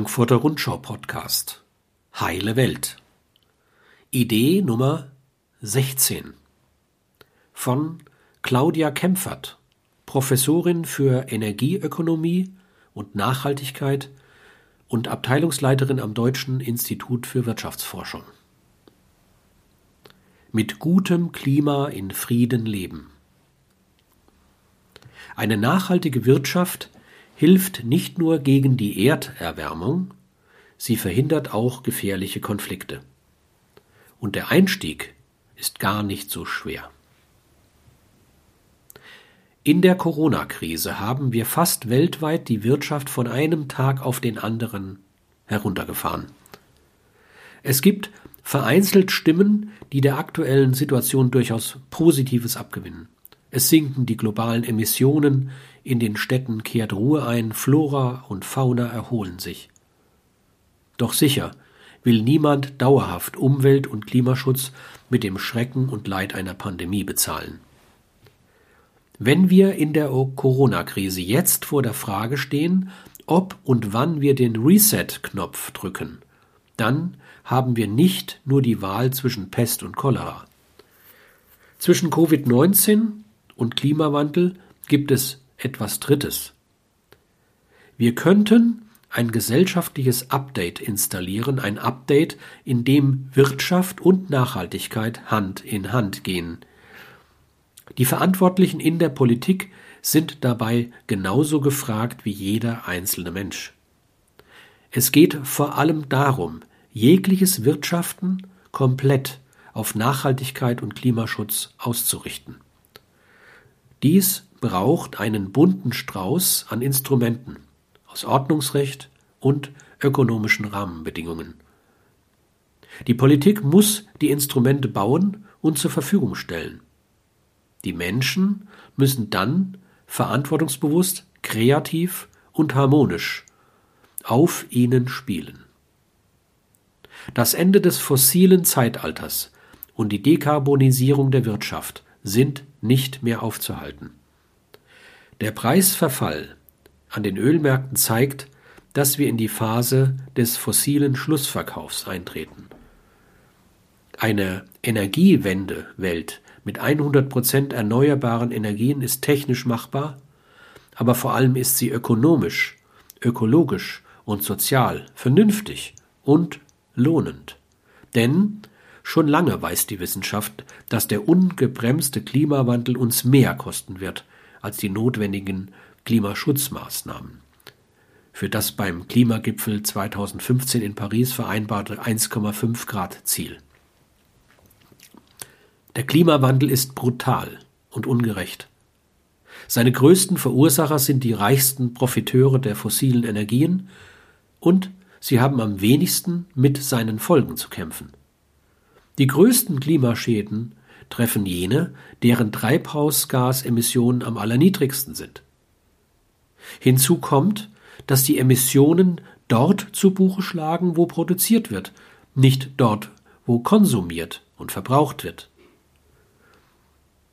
Frankfurter Rundschau Podcast Heile Welt Idee Nummer 16 von Claudia Kempfert, Professorin für Energieökonomie und Nachhaltigkeit und Abteilungsleiterin am Deutschen Institut für Wirtschaftsforschung. Mit gutem Klima in Frieden leben. Eine nachhaltige Wirtschaft hilft nicht nur gegen die Erderwärmung, sie verhindert auch gefährliche Konflikte. Und der Einstieg ist gar nicht so schwer. In der Corona-Krise haben wir fast weltweit die Wirtschaft von einem Tag auf den anderen heruntergefahren. Es gibt vereinzelt Stimmen, die der aktuellen Situation durchaus Positives abgewinnen. Es sinken die globalen Emissionen, in den Städten kehrt Ruhe ein, Flora und Fauna erholen sich. Doch sicher will niemand dauerhaft Umwelt- und Klimaschutz mit dem Schrecken und Leid einer Pandemie bezahlen. Wenn wir in der Corona-Krise jetzt vor der Frage stehen, ob und wann wir den Reset-Knopf drücken, dann haben wir nicht nur die Wahl zwischen Pest und Cholera. Zwischen Covid-19 und Klimawandel gibt es etwas Drittes. Wir könnten ein gesellschaftliches Update installieren, ein Update, in dem Wirtschaft und Nachhaltigkeit Hand in Hand gehen. Die Verantwortlichen in der Politik sind dabei genauso gefragt wie jeder einzelne Mensch. Es geht vor allem darum, jegliches Wirtschaften komplett auf Nachhaltigkeit und Klimaschutz auszurichten. Dies braucht einen bunten Strauß an Instrumenten aus Ordnungsrecht und ökonomischen Rahmenbedingungen. Die Politik muss die Instrumente bauen und zur Verfügung stellen. Die Menschen müssen dann verantwortungsbewusst, kreativ und harmonisch auf ihnen spielen. Das Ende des fossilen Zeitalters und die Dekarbonisierung der Wirtschaft sind nicht mehr aufzuhalten. Der Preisverfall an den Ölmärkten zeigt, dass wir in die Phase des fossilen Schlussverkaufs eintreten. Eine Energiewende-Welt mit 100% erneuerbaren Energien ist technisch machbar, aber vor allem ist sie ökonomisch, ökologisch und sozial vernünftig und lohnend. Denn Schon lange weiß die Wissenschaft, dass der ungebremste Klimawandel uns mehr kosten wird als die notwendigen Klimaschutzmaßnahmen. Für das beim Klimagipfel 2015 in Paris vereinbarte 1,5 Grad Ziel. Der Klimawandel ist brutal und ungerecht. Seine größten Verursacher sind die reichsten Profiteure der fossilen Energien und sie haben am wenigsten mit seinen Folgen zu kämpfen. Die größten Klimaschäden treffen jene, deren Treibhausgasemissionen am allerniedrigsten sind. Hinzu kommt, dass die Emissionen dort zu Buche schlagen, wo produziert wird, nicht dort, wo konsumiert und verbraucht wird.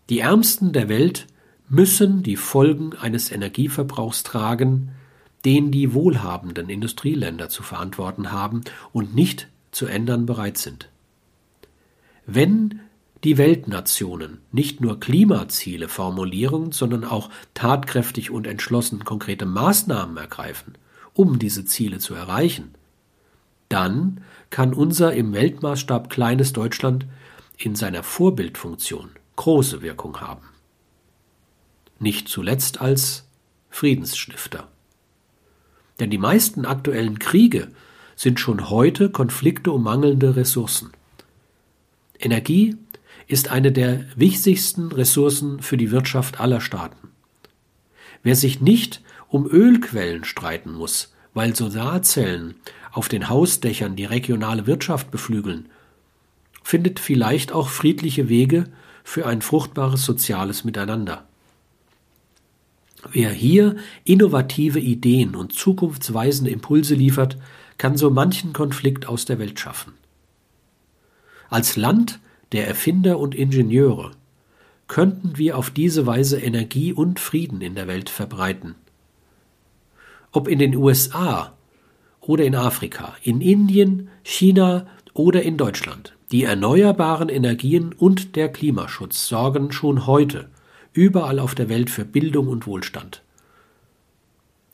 Die Ärmsten der Welt müssen die Folgen eines Energieverbrauchs tragen, den die wohlhabenden Industrieländer zu verantworten haben und nicht zu ändern bereit sind. Wenn die Weltnationen nicht nur Klimaziele formulieren, sondern auch tatkräftig und entschlossen konkrete Maßnahmen ergreifen, um diese Ziele zu erreichen, dann kann unser im Weltmaßstab kleines Deutschland in seiner Vorbildfunktion große Wirkung haben. Nicht zuletzt als Friedensstifter. Denn die meisten aktuellen Kriege sind schon heute Konflikte um mangelnde Ressourcen. Energie ist eine der wichtigsten Ressourcen für die Wirtschaft aller Staaten. Wer sich nicht um Ölquellen streiten muss, weil Solarzellen auf den Hausdächern die regionale Wirtschaft beflügeln, findet vielleicht auch friedliche Wege für ein fruchtbares soziales Miteinander. Wer hier innovative Ideen und zukunftsweisende Impulse liefert, kann so manchen Konflikt aus der Welt schaffen. Als Land der Erfinder und Ingenieure könnten wir auf diese Weise Energie und Frieden in der Welt verbreiten. Ob in den USA oder in Afrika, in Indien, China oder in Deutschland. Die erneuerbaren Energien und der Klimaschutz sorgen schon heute überall auf der Welt für Bildung und Wohlstand.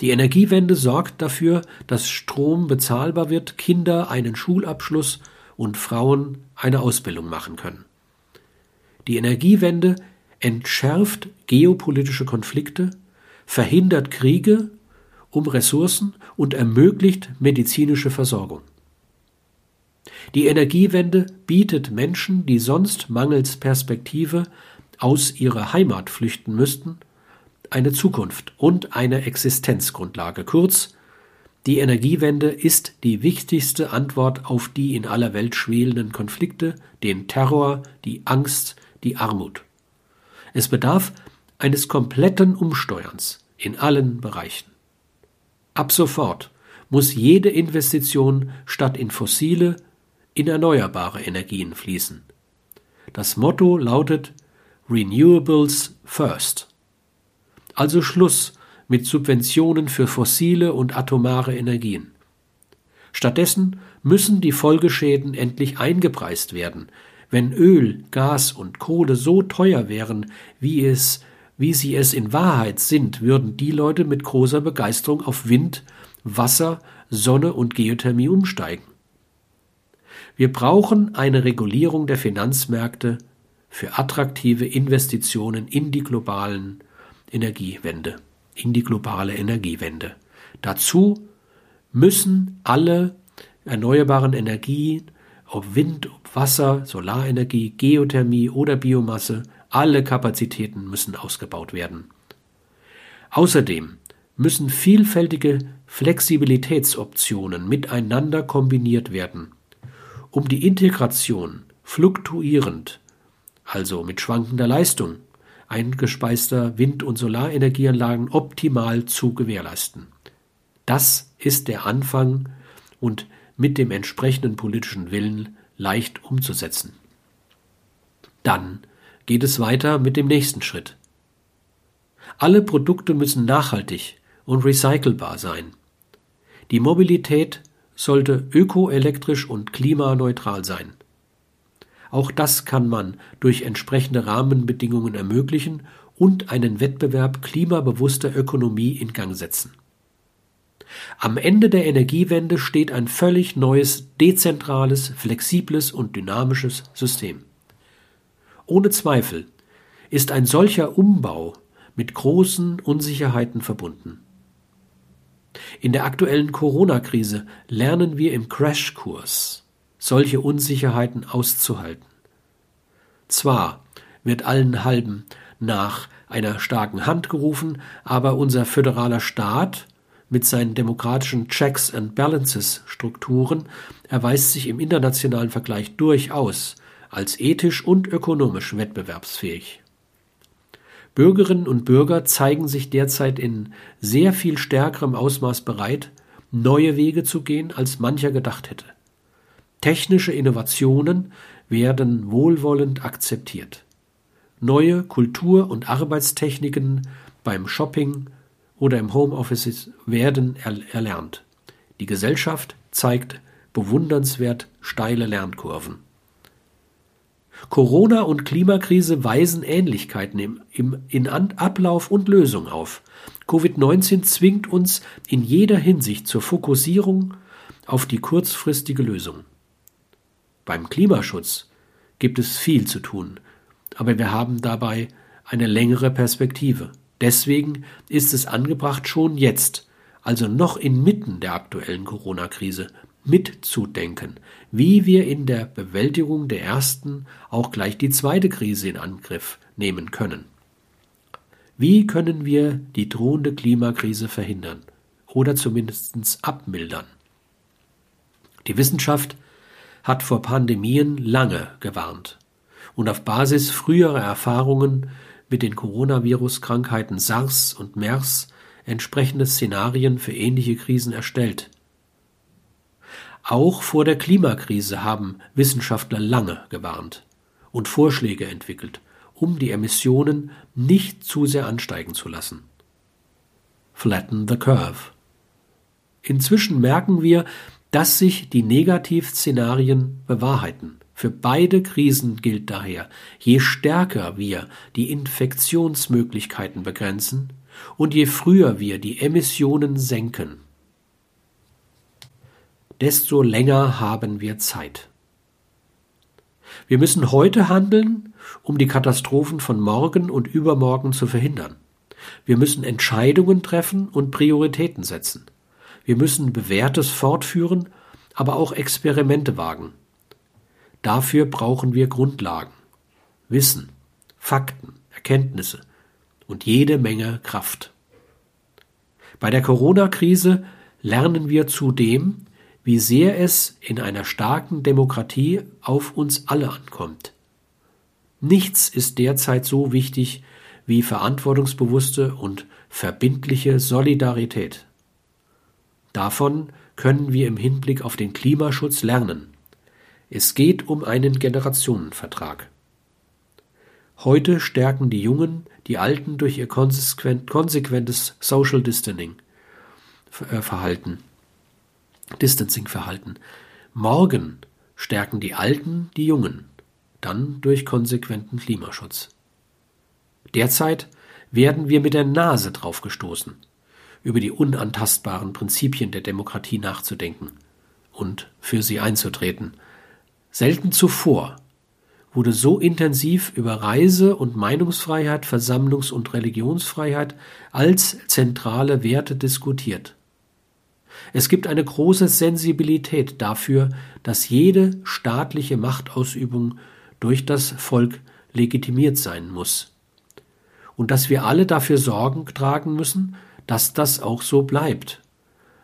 Die Energiewende sorgt dafür, dass Strom bezahlbar wird, Kinder einen Schulabschluss und Frauen eine Ausbildung machen können. Die Energiewende entschärft geopolitische Konflikte, verhindert Kriege um Ressourcen und ermöglicht medizinische Versorgung. Die Energiewende bietet Menschen, die sonst mangels Perspektive aus ihrer Heimat flüchten müssten, eine Zukunft und eine Existenzgrundlage. Kurz, die Energiewende ist die wichtigste Antwort auf die in aller Welt schwelenden Konflikte, den Terror, die Angst, die Armut. Es bedarf eines kompletten Umsteuerns in allen Bereichen. Ab sofort muss jede Investition statt in fossile in erneuerbare Energien fließen. Das Motto lautet Renewables First. Also Schluss mit Subventionen für fossile und atomare Energien. Stattdessen müssen die Folgeschäden endlich eingepreist werden. Wenn Öl, Gas und Kohle so teuer wären, wie es wie sie es in Wahrheit sind, würden die Leute mit großer Begeisterung auf Wind, Wasser, Sonne und Geothermie umsteigen. Wir brauchen eine Regulierung der Finanzmärkte für attraktive Investitionen in die globalen Energiewende, in die globale Energiewende. Dazu müssen alle erneuerbaren Energien, ob Wind, ob Wasser, Solarenergie, Geothermie oder Biomasse, alle Kapazitäten müssen ausgebaut werden. Außerdem müssen vielfältige Flexibilitätsoptionen miteinander kombiniert werden, um die Integration fluktuierend, also mit schwankender Leistung, eingespeister Wind- und Solarenergieanlagen optimal zu gewährleisten. Das ist der Anfang und mit dem entsprechenden politischen Willen leicht umzusetzen. Dann geht es weiter mit dem nächsten Schritt. Alle Produkte müssen nachhaltig und recycelbar sein. Die Mobilität sollte ökoelektrisch und klimaneutral sein. Auch das kann man durch entsprechende Rahmenbedingungen ermöglichen und einen Wettbewerb klimabewusster Ökonomie in Gang setzen. Am Ende der Energiewende steht ein völlig neues, dezentrales, flexibles und dynamisches System. Ohne Zweifel ist ein solcher Umbau mit großen Unsicherheiten verbunden. In der aktuellen Corona-Krise lernen wir im Crashkurs, solche Unsicherheiten auszuhalten. Zwar wird allen halben nach einer starken Hand gerufen, aber unser föderaler Staat mit seinen demokratischen Checks and Balances Strukturen erweist sich im internationalen Vergleich durchaus als ethisch und ökonomisch wettbewerbsfähig. Bürgerinnen und Bürger zeigen sich derzeit in sehr viel stärkerem Ausmaß bereit, neue Wege zu gehen, als mancher gedacht hätte. Technische Innovationen werden wohlwollend akzeptiert. Neue Kultur- und Arbeitstechniken beim Shopping oder im Homeoffice werden erlernt. Die Gesellschaft zeigt bewundernswert steile Lernkurven. Corona und Klimakrise weisen Ähnlichkeiten im, im, in Ablauf und Lösung auf. Covid-19 zwingt uns in jeder Hinsicht zur Fokussierung auf die kurzfristige Lösung. Beim Klimaschutz gibt es viel zu tun, aber wir haben dabei eine längere Perspektive. Deswegen ist es angebracht, schon jetzt, also noch inmitten der aktuellen Corona-Krise, mitzudenken, wie wir in der Bewältigung der ersten auch gleich die zweite Krise in Angriff nehmen können. Wie können wir die drohende Klimakrise verhindern oder zumindest abmildern? Die Wissenschaft hat vor Pandemien lange gewarnt und auf Basis früherer Erfahrungen mit den Coronavirus-Krankheiten SARS und MERS entsprechende Szenarien für ähnliche Krisen erstellt. Auch vor der Klimakrise haben Wissenschaftler lange gewarnt und Vorschläge entwickelt, um die Emissionen nicht zu sehr ansteigen zu lassen. Flatten the curve. Inzwischen merken wir, dass sich die Negativszenarien bewahrheiten. Für beide Krisen gilt daher, je stärker wir die Infektionsmöglichkeiten begrenzen und je früher wir die Emissionen senken, desto länger haben wir Zeit. Wir müssen heute handeln, um die Katastrophen von morgen und übermorgen zu verhindern. Wir müssen Entscheidungen treffen und Prioritäten setzen. Wir müssen Bewährtes fortführen, aber auch Experimente wagen. Dafür brauchen wir Grundlagen, Wissen, Fakten, Erkenntnisse und jede Menge Kraft. Bei der Corona-Krise lernen wir zudem, wie sehr es in einer starken Demokratie auf uns alle ankommt. Nichts ist derzeit so wichtig wie verantwortungsbewusste und verbindliche Solidarität. Davon können wir im Hinblick auf den Klimaschutz lernen. Es geht um einen Generationenvertrag. Heute stärken die Jungen die Alten durch ihr konsequentes Social Distancing äh, Verhalten. Distancing Verhalten. Morgen stärken die Alten die Jungen, dann durch konsequenten Klimaschutz. Derzeit werden wir mit der Nase draufgestoßen über die unantastbaren Prinzipien der Demokratie nachzudenken und für sie einzutreten. Selten zuvor wurde so intensiv über Reise- und Meinungsfreiheit, Versammlungs- und Religionsfreiheit als zentrale Werte diskutiert. Es gibt eine große Sensibilität dafür, dass jede staatliche Machtausübung durch das Volk legitimiert sein muss. Und dass wir alle dafür Sorgen tragen müssen, dass das auch so bleibt,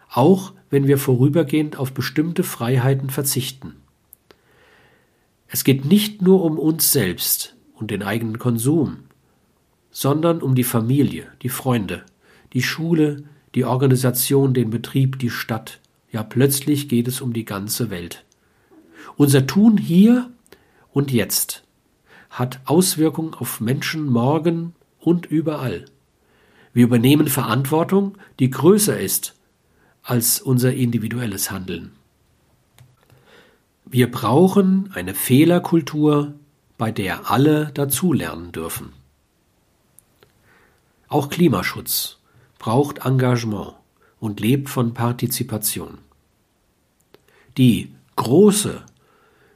auch wenn wir vorübergehend auf bestimmte Freiheiten verzichten. Es geht nicht nur um uns selbst und den eigenen Konsum, sondern um die Familie, die Freunde, die Schule, die Organisation, den Betrieb, die Stadt. Ja, plötzlich geht es um die ganze Welt. Unser Tun hier und jetzt hat Auswirkungen auf Menschen morgen und überall. Wir übernehmen Verantwortung, die größer ist als unser individuelles Handeln. Wir brauchen eine Fehlerkultur, bei der alle dazulernen dürfen. Auch Klimaschutz braucht Engagement und lebt von Partizipation. Die große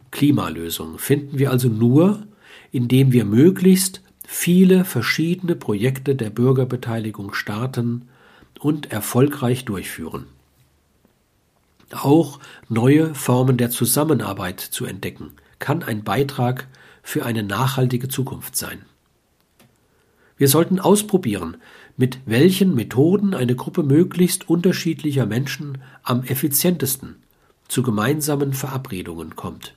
Klimalösung finden wir also nur, indem wir möglichst viele verschiedene Projekte der Bürgerbeteiligung starten und erfolgreich durchführen. Auch neue Formen der Zusammenarbeit zu entdecken, kann ein Beitrag für eine nachhaltige Zukunft sein. Wir sollten ausprobieren, mit welchen Methoden eine Gruppe möglichst unterschiedlicher Menschen am effizientesten zu gemeinsamen Verabredungen kommt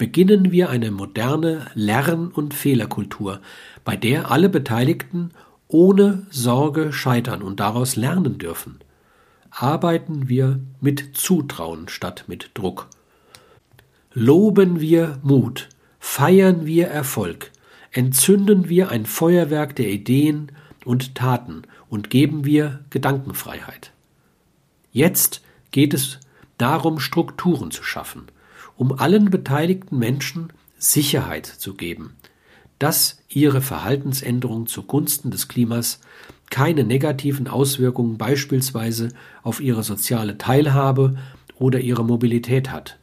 beginnen wir eine moderne Lern- und Fehlerkultur, bei der alle Beteiligten ohne Sorge scheitern und daraus lernen dürfen. Arbeiten wir mit Zutrauen statt mit Druck. Loben wir Mut, feiern wir Erfolg, entzünden wir ein Feuerwerk der Ideen und Taten und geben wir Gedankenfreiheit. Jetzt geht es darum, Strukturen zu schaffen – um allen beteiligten Menschen Sicherheit zu geben, dass ihre Verhaltensänderung zugunsten des Klimas keine negativen Auswirkungen beispielsweise auf ihre soziale Teilhabe oder ihre Mobilität hat.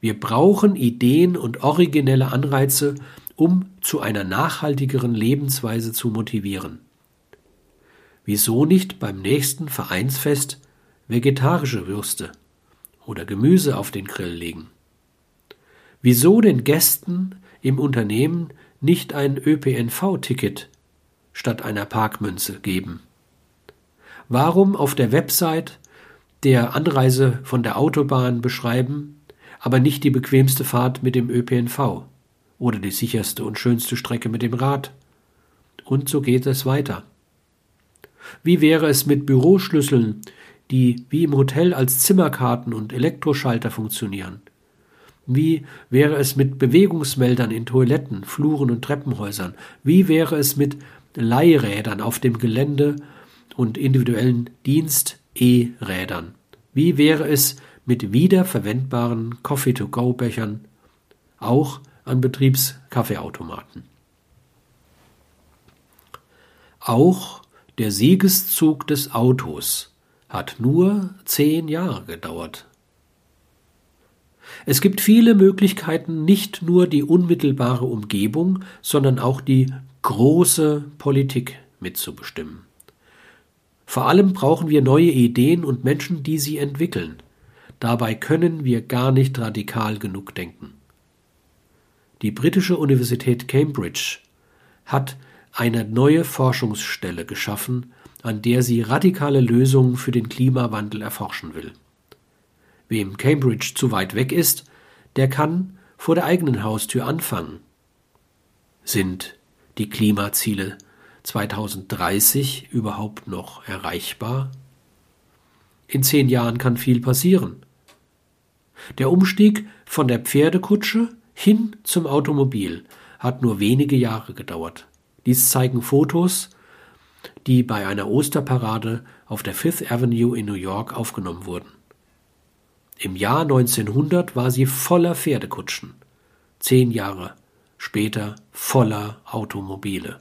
Wir brauchen Ideen und originelle Anreize, um zu einer nachhaltigeren Lebensweise zu motivieren. Wieso nicht beim nächsten Vereinsfest vegetarische Würste oder Gemüse auf den Grill legen? Wieso den Gästen im Unternehmen nicht ein ÖPNV-Ticket statt einer Parkmünze geben? Warum auf der Website der Anreise von der Autobahn beschreiben, aber nicht die bequemste Fahrt mit dem ÖPNV oder die sicherste und schönste Strecke mit dem Rad? Und so geht es weiter. Wie wäre es mit Büroschlüsseln, die wie im Hotel als Zimmerkarten und Elektroschalter funktionieren? Wie wäre es mit Bewegungsmeldern in Toiletten, Fluren und Treppenhäusern? Wie wäre es mit Leihrädern auf dem Gelände und individuellen Dienst E-Rädern? Wie wäre es mit wiederverwendbaren Coffee-to-go-Bechern, auch an Betriebskaffeeautomaten? Auch der Siegeszug des Autos hat nur zehn Jahre gedauert. Es gibt viele Möglichkeiten, nicht nur die unmittelbare Umgebung, sondern auch die große Politik mitzubestimmen. Vor allem brauchen wir neue Ideen und Menschen, die sie entwickeln. Dabei können wir gar nicht radikal genug denken. Die britische Universität Cambridge hat eine neue Forschungsstelle geschaffen, an der sie radikale Lösungen für den Klimawandel erforschen will. Wem Cambridge zu weit weg ist, der kann vor der eigenen Haustür anfangen. Sind die Klimaziele 2030 überhaupt noch erreichbar? In zehn Jahren kann viel passieren. Der Umstieg von der Pferdekutsche hin zum Automobil hat nur wenige Jahre gedauert. Dies zeigen Fotos, die bei einer Osterparade auf der Fifth Avenue in New York aufgenommen wurden. Im Jahr 1900 war sie voller Pferdekutschen, zehn Jahre später voller Automobile.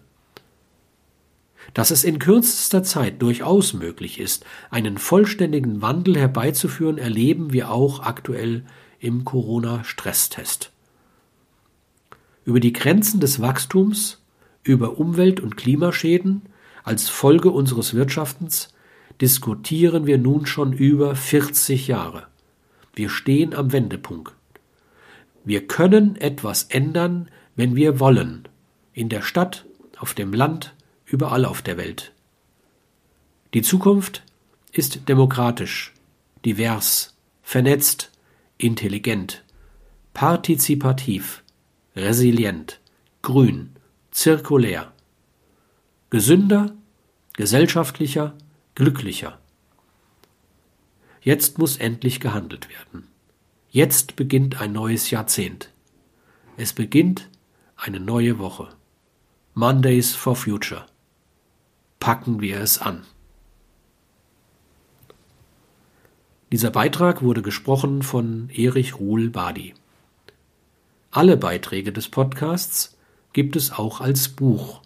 Dass es in kürzester Zeit durchaus möglich ist, einen vollständigen Wandel herbeizuführen, erleben wir auch aktuell im Corona-Stresstest. Über die Grenzen des Wachstums, über Umwelt- und Klimaschäden als Folge unseres Wirtschaftens diskutieren wir nun schon über 40 Jahre. Wir stehen am Wendepunkt. Wir können etwas ändern, wenn wir wollen. In der Stadt, auf dem Land, überall auf der Welt. Die Zukunft ist demokratisch, divers, vernetzt, intelligent, partizipativ, resilient, grün, zirkulär, gesünder, gesellschaftlicher, glücklicher. Jetzt muss endlich gehandelt werden. Jetzt beginnt ein neues Jahrzehnt. Es beginnt eine neue Woche. Mondays for Future packen wir es an. Dieser Beitrag wurde gesprochen von Erich Ruhl Badi. Alle Beiträge des Podcasts gibt es auch als Buch.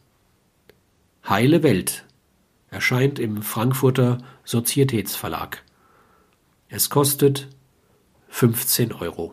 Heile Welt erscheint im Frankfurter Sozietätsverlag. Es kostet 15 Euro.